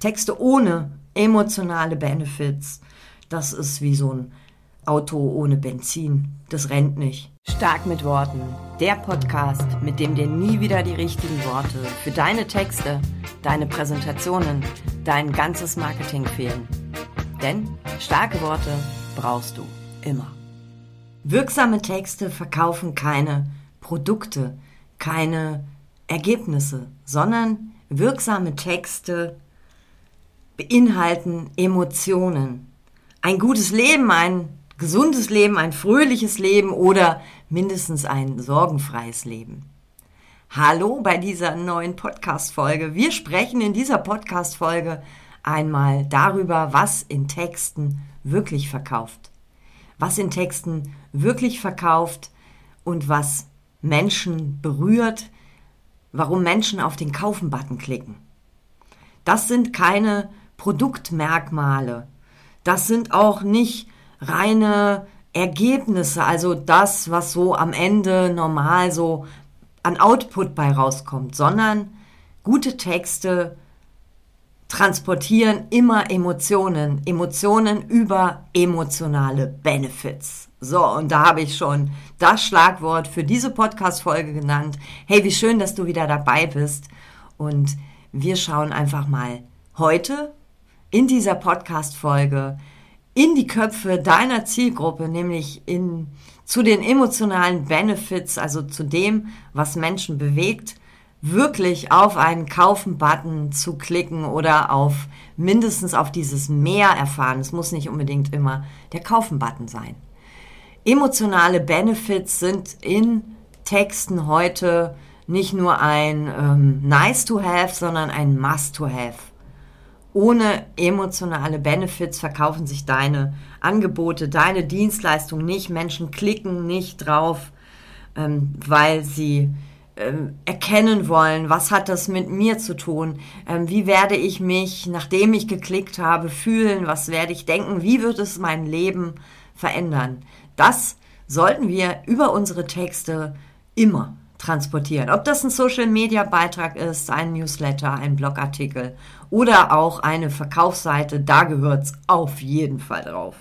Texte ohne emotionale Benefits, das ist wie so ein Auto ohne Benzin. Das rennt nicht. Stark mit Worten. Der Podcast, mit dem dir nie wieder die richtigen Worte für deine Texte, deine Präsentationen, dein ganzes Marketing fehlen. Denn starke Worte brauchst du immer. Wirksame Texte verkaufen keine Produkte, keine Ergebnisse, sondern wirksame Texte beinhalten Emotionen. Ein gutes Leben, ein gesundes Leben, ein fröhliches Leben oder mindestens ein sorgenfreies Leben. Hallo bei dieser neuen Podcast-Folge. Wir sprechen in dieser Podcast-Folge einmal darüber, was in Texten wirklich verkauft. Was in Texten wirklich verkauft und was Menschen berührt, warum Menschen auf den Kaufen-Button klicken. Das sind keine Produktmerkmale. Das sind auch nicht reine Ergebnisse, also das, was so am Ende normal so an Output bei rauskommt, sondern gute Texte transportieren immer Emotionen, Emotionen über emotionale Benefits. So, und da habe ich schon das Schlagwort für diese Podcast-Folge genannt. Hey, wie schön, dass du wieder dabei bist. Und wir schauen einfach mal heute in dieser Podcast-Folge in die Köpfe deiner Zielgruppe, nämlich in, zu den emotionalen Benefits, also zu dem, was Menschen bewegt, wirklich auf einen Kaufen-Button zu klicken oder auf mindestens auf dieses Mehr erfahren. Es muss nicht unbedingt immer der Kaufen-Button sein. Emotionale Benefits sind in Texten heute nicht nur ein ähm, Nice to have, sondern ein Must to have ohne emotionale Benefits verkaufen sich deine Angebote, deine Dienstleistung nicht. Menschen klicken nicht drauf, ähm, weil sie ähm, erkennen wollen, was hat das mit mir zu tun, ähm, wie werde ich mich, nachdem ich geklickt habe, fühlen, was werde ich denken, wie wird es mein Leben verändern. Das sollten wir über unsere Texte immer transportieren. Ob das ein Social-Media-Beitrag ist, ein Newsletter, ein Blogartikel oder auch eine Verkaufsseite, da gehört es auf jeden Fall drauf.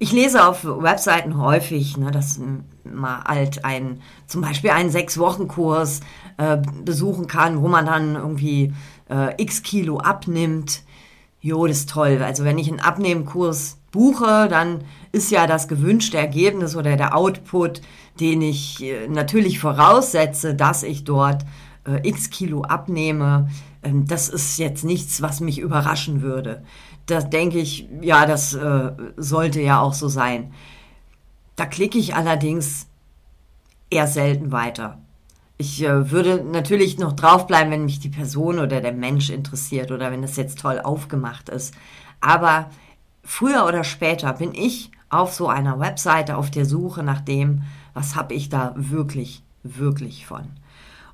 Ich lese auf Webseiten häufig, ne, dass man halt ein, zum Beispiel einen Sechs-Wochen-Kurs äh, besuchen kann, wo man dann irgendwie äh, x Kilo abnimmt. Jo, das ist toll. Also wenn ich einen Abnehmkurs buche, dann ist ja das gewünschte Ergebnis oder der Output, den ich äh, natürlich voraussetze, dass ich dort äh, x Kilo abnehme. Ähm, das ist jetzt nichts, was mich überraschen würde. Da denke ich, ja, das äh, sollte ja auch so sein. Da klicke ich allerdings eher selten weiter. Ich würde natürlich noch draufbleiben, wenn mich die Person oder der Mensch interessiert oder wenn das jetzt toll aufgemacht ist. Aber früher oder später bin ich auf so einer Webseite auf der Suche nach dem, was habe ich da wirklich, wirklich von.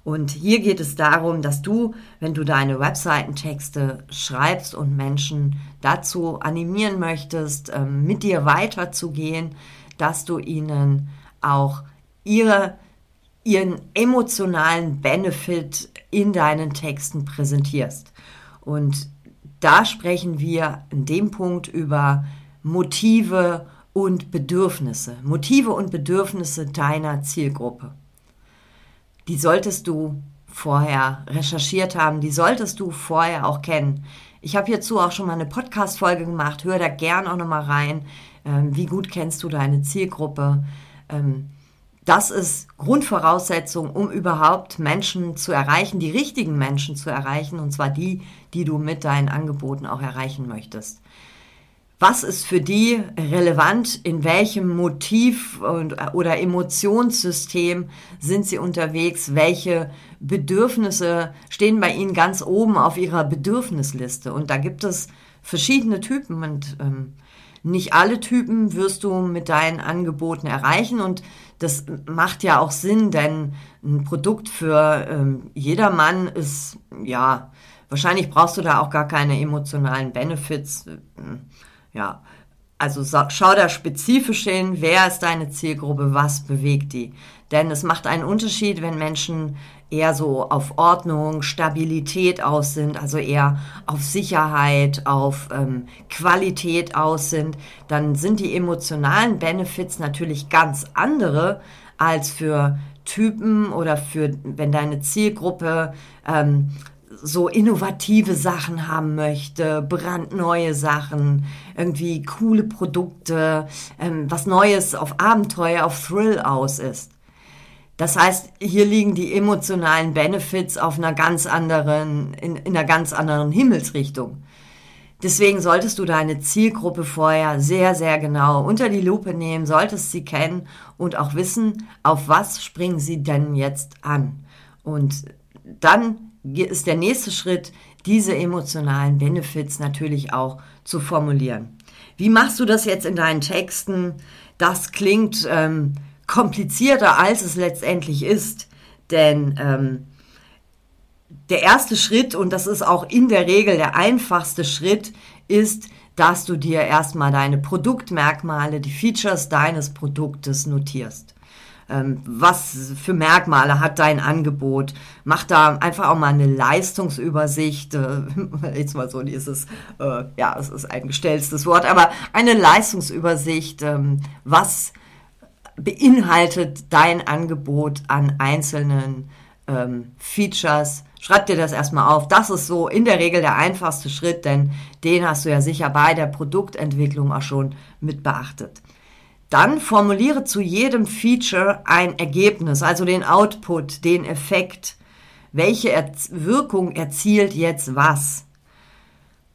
Und hier geht es darum, dass du, wenn du deine Webseitentexte schreibst und Menschen dazu animieren möchtest, ähm, mit dir weiterzugehen, dass du ihnen auch ihre, ihren emotionalen Benefit in deinen Texten präsentierst. Und da sprechen wir in dem Punkt über Motive und Bedürfnisse, Motive und Bedürfnisse deiner Zielgruppe. Die solltest du vorher recherchiert haben, die solltest du vorher auch kennen. Ich habe hierzu auch schon mal eine Podcast-Folge gemacht, hör da gern auch nochmal rein. Ähm, wie gut kennst du deine Zielgruppe? Das ist Grundvoraussetzung, um überhaupt Menschen zu erreichen, die richtigen Menschen zu erreichen, und zwar die, die du mit deinen Angeboten auch erreichen möchtest. Was ist für die relevant? In welchem Motiv und, oder Emotionssystem sind sie unterwegs? Welche Bedürfnisse stehen bei ihnen ganz oben auf ihrer Bedürfnisliste? Und da gibt es verschiedene Typen und ähm, nicht alle Typen wirst du mit deinen Angeboten erreichen und das macht ja auch Sinn, denn ein Produkt für ähm, jedermann ist, ja, wahrscheinlich brauchst du da auch gar keine emotionalen Benefits. Ja, also schau da spezifisch hin, wer ist deine Zielgruppe, was bewegt die. Denn es macht einen Unterschied, wenn Menschen eher so auf Ordnung, Stabilität aus sind, also eher auf Sicherheit, auf ähm, Qualität aus sind, dann sind die emotionalen Benefits natürlich ganz andere als für Typen oder für, wenn deine Zielgruppe ähm, so innovative Sachen haben möchte, brandneue Sachen, irgendwie coole Produkte, ähm, was Neues auf Abenteuer, auf Thrill aus ist. Das heißt, hier liegen die emotionalen Benefits auf einer ganz anderen, in, in einer ganz anderen Himmelsrichtung. Deswegen solltest du deine Zielgruppe vorher sehr, sehr genau unter die Lupe nehmen, solltest sie kennen und auch wissen, auf was springen sie denn jetzt an. Und dann ist der nächste Schritt, diese emotionalen Benefits natürlich auch zu formulieren. Wie machst du das jetzt in deinen Texten? Das klingt ähm, komplizierter, als es letztendlich ist. Denn ähm, der erste Schritt, und das ist auch in der Regel der einfachste Schritt, ist, dass du dir erstmal deine Produktmerkmale, die Features deines Produktes notierst. Ähm, was für Merkmale hat dein Angebot? Mach da einfach auch mal eine Leistungsübersicht. Äh, jetzt mal so dieses, äh, ja, es ist ein gestellstes Wort, aber eine Leistungsübersicht, ähm, was beinhaltet dein Angebot an einzelnen ähm, Features. Schreib dir das erstmal auf. Das ist so in der Regel der einfachste Schritt, denn den hast du ja sicher bei der Produktentwicklung auch schon mit beachtet. Dann formuliere zu jedem Feature ein Ergebnis, also den Output, den Effekt. Welche er Wirkung erzielt jetzt was?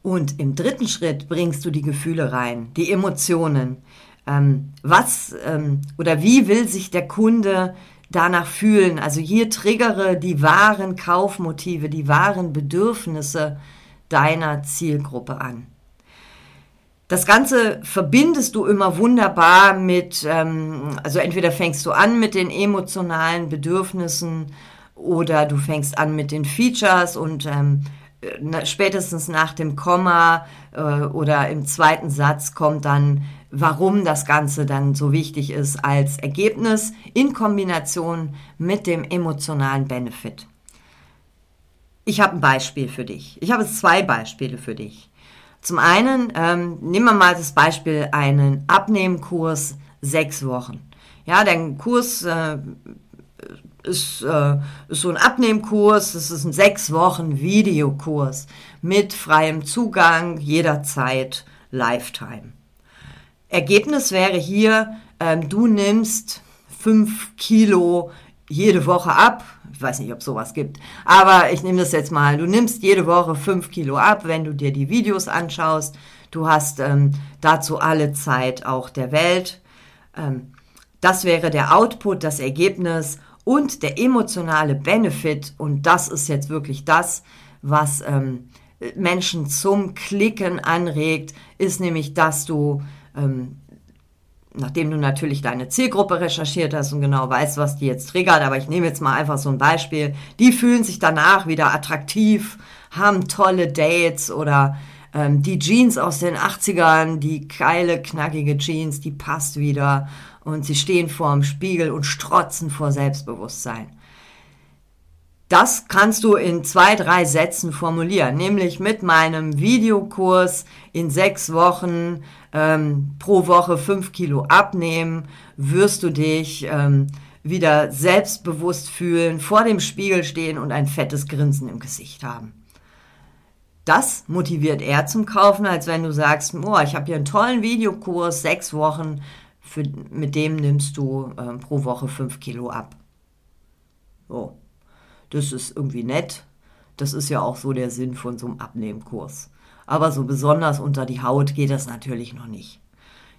Und im dritten Schritt bringst du die Gefühle rein, die Emotionen. Ähm, was ähm, oder wie will sich der Kunde danach fühlen? Also hier triggere die wahren Kaufmotive, die wahren Bedürfnisse deiner Zielgruppe an. Das Ganze verbindest du immer wunderbar mit, ähm, also entweder fängst du an mit den emotionalen Bedürfnissen oder du fängst an mit den Features und ähm, spätestens nach dem Komma äh, oder im zweiten Satz kommt dann warum das Ganze dann so wichtig ist als Ergebnis in Kombination mit dem emotionalen Benefit. Ich habe ein Beispiel für dich. Ich habe zwei Beispiele für dich. Zum einen, ähm, nehmen wir mal das Beispiel einen Abnehmkurs sechs Wochen. Ja, der Kurs äh, ist, äh, ist so ein Abnehmkurs, das ist ein sechs Wochen Videokurs mit freiem Zugang jederzeit Lifetime. Ergebnis wäre hier, ähm, du nimmst fünf Kilo jede Woche ab. Ich weiß nicht, ob sowas gibt. Aber ich nehme das jetzt mal. Du nimmst jede Woche fünf Kilo ab, wenn du dir die Videos anschaust. Du hast ähm, dazu alle Zeit auch der Welt. Ähm, das wäre der Output, das Ergebnis und der emotionale Benefit. Und das ist jetzt wirklich das, was ähm, Menschen zum Klicken anregt, ist nämlich, dass du ähm, nachdem du natürlich deine Zielgruppe recherchiert hast und genau weißt, was die jetzt triggert, aber ich nehme jetzt mal einfach so ein Beispiel, die fühlen sich danach wieder attraktiv, haben tolle Dates oder ähm, die Jeans aus den 80ern, die geile, knackige Jeans, die passt wieder und sie stehen vor dem Spiegel und strotzen vor Selbstbewusstsein. Das kannst du in zwei, drei Sätzen formulieren, nämlich mit meinem Videokurs in sechs Wochen ähm, pro Woche fünf Kilo abnehmen, wirst du dich ähm, wieder selbstbewusst fühlen, vor dem Spiegel stehen und ein fettes Grinsen im Gesicht haben. Das motiviert eher zum Kaufen, als wenn du sagst, oh, ich habe hier einen tollen Videokurs, sechs Wochen, für, mit dem nimmst du ähm, pro Woche fünf Kilo ab. So. Das ist irgendwie nett. Das ist ja auch so der Sinn von so einem Abnehmkurs. Aber so besonders unter die Haut geht das natürlich noch nicht.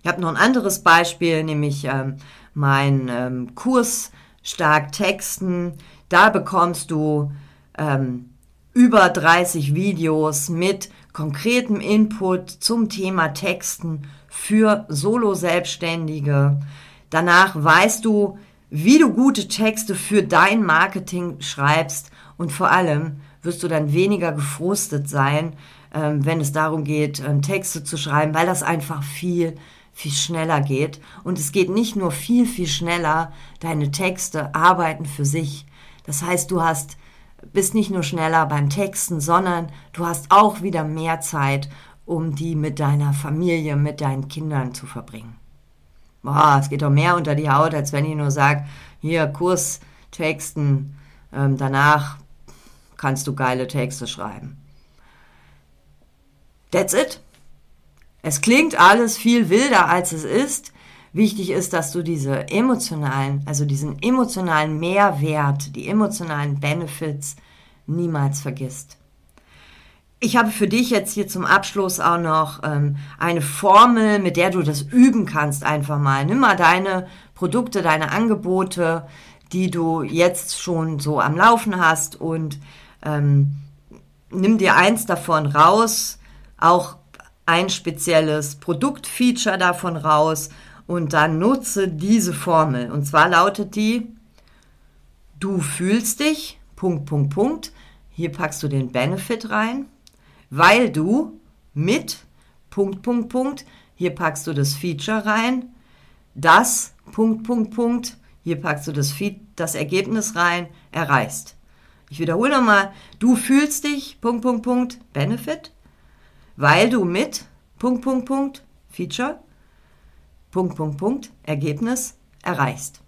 Ich habe noch ein anderes Beispiel, nämlich ähm, mein ähm, Kurs Stark Texten. Da bekommst du ähm, über 30 Videos mit konkretem Input zum Thema Texten für Solo-Selbstständige. Danach weißt du, wie du gute Texte für dein Marketing schreibst und vor allem wirst du dann weniger gefrustet sein, ähm, wenn es darum geht, ähm, Texte zu schreiben, weil das einfach viel, viel schneller geht. Und es geht nicht nur viel, viel schneller, deine Texte arbeiten für sich. Das heißt, du hast bist nicht nur schneller beim Texten, sondern du hast auch wieder mehr Zeit, um die mit deiner Familie, mit deinen Kindern zu verbringen. Boah, es geht doch mehr unter die Haut, als wenn ich nur sage, hier Kurs texten, ähm, danach kannst du geile Texte schreiben. That's it. Es klingt alles viel wilder, als es ist. Wichtig ist, dass du diese emotionalen, also diesen emotionalen Mehrwert, die emotionalen Benefits niemals vergisst. Ich habe für dich jetzt hier zum Abschluss auch noch ähm, eine Formel, mit der du das üben kannst einfach mal. Nimm mal deine Produkte, deine Angebote, die du jetzt schon so am Laufen hast und ähm, nimm dir eins davon raus, auch ein spezielles Produktfeature davon raus und dann nutze diese Formel. Und zwar lautet die, du fühlst dich, Punkt, Punkt, Punkt. Hier packst du den Benefit rein, weil du mit, Punkt, Punkt, Punkt, hier packst du das Feature rein, das, Punkt, Punkt, Punkt, hier packst du das, Feed, das Ergebnis rein, erreichst. Ich wiederhole nochmal, du fühlst dich, Punkt, Punkt, Punkt, Benefit, weil du mit, Punkt, Punkt, Punkt, Feature, Punkt, Punkt, Punkt, Ergebnis erreichst.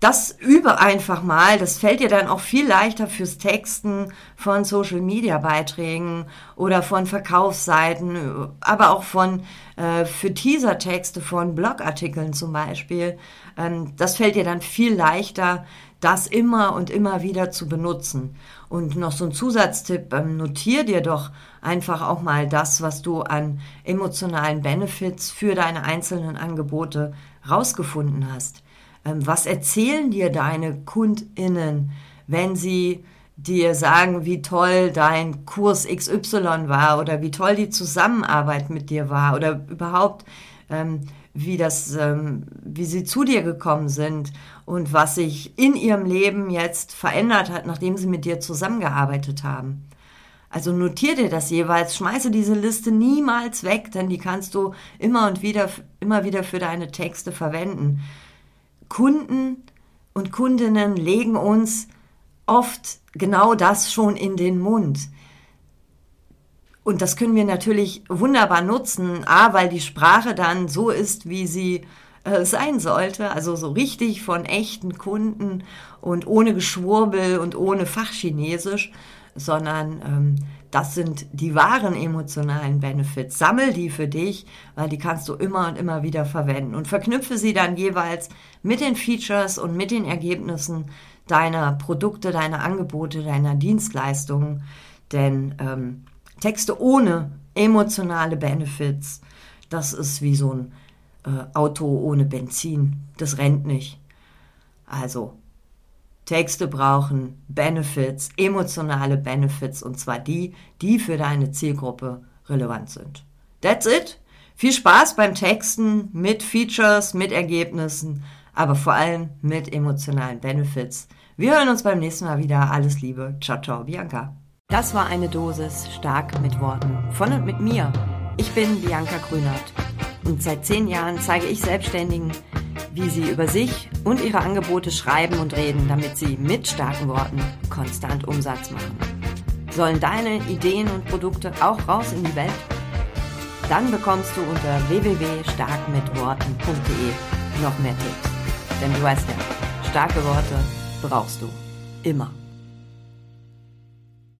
Das übe einfach mal, das fällt dir dann auch viel leichter fürs Texten von Social Media Beiträgen oder von Verkaufsseiten, aber auch von äh, für Teasertexte von Blogartikeln zum Beispiel. Ähm, das fällt dir dann viel leichter, das immer und immer wieder zu benutzen. Und noch so ein Zusatztipp, ähm, notier dir doch einfach auch mal das, was du an emotionalen Benefits für deine einzelnen Angebote rausgefunden hast. Ähm, was erzählen dir deine Kundinnen, wenn sie dir sagen, wie toll dein Kurs XY war oder wie toll die Zusammenarbeit mit dir war oder überhaupt ähm, wie das, ähm, wie sie zu dir gekommen sind und was sich in ihrem Leben jetzt verändert hat, nachdem sie mit dir zusammengearbeitet haben. Also notier dir das jeweils, schmeiße diese Liste niemals weg, denn die kannst du immer und wieder, immer wieder für deine Texte verwenden. Kunden und Kundinnen legen uns oft genau das schon in den Mund. Und das können wir natürlich wunderbar nutzen, a, weil die Sprache dann so ist, wie sie äh, sein sollte, also so richtig von echten Kunden und ohne Geschwurbel und ohne Fachchinesisch, sondern ähm, das sind die wahren emotionalen Benefits. Sammel die für dich, weil die kannst du immer und immer wieder verwenden und verknüpfe sie dann jeweils mit den Features und mit den Ergebnissen deiner Produkte, deiner Angebote, deiner Dienstleistungen. Denn ähm, Texte ohne emotionale Benefits, das ist wie so ein äh, Auto ohne Benzin. Das rennt nicht. Also, Texte brauchen Benefits, emotionale Benefits, und zwar die, die für deine Zielgruppe relevant sind. That's it. Viel Spaß beim Texten mit Features, mit Ergebnissen, aber vor allem mit emotionalen Benefits. Wir hören uns beim nächsten Mal wieder. Alles Liebe. Ciao, ciao, Bianca. Das war eine Dosis stark mit Worten. Von und mit mir. Ich bin Bianca Grünert. Und seit zehn Jahren zeige ich Selbstständigen, wie sie über sich und ihre Angebote schreiben und reden, damit sie mit starken Worten konstant Umsatz machen. Sollen deine Ideen und Produkte auch raus in die Welt? Dann bekommst du unter www.starkmitworten.de noch mehr Tipps. Denn du weißt ja, starke Worte brauchst du immer.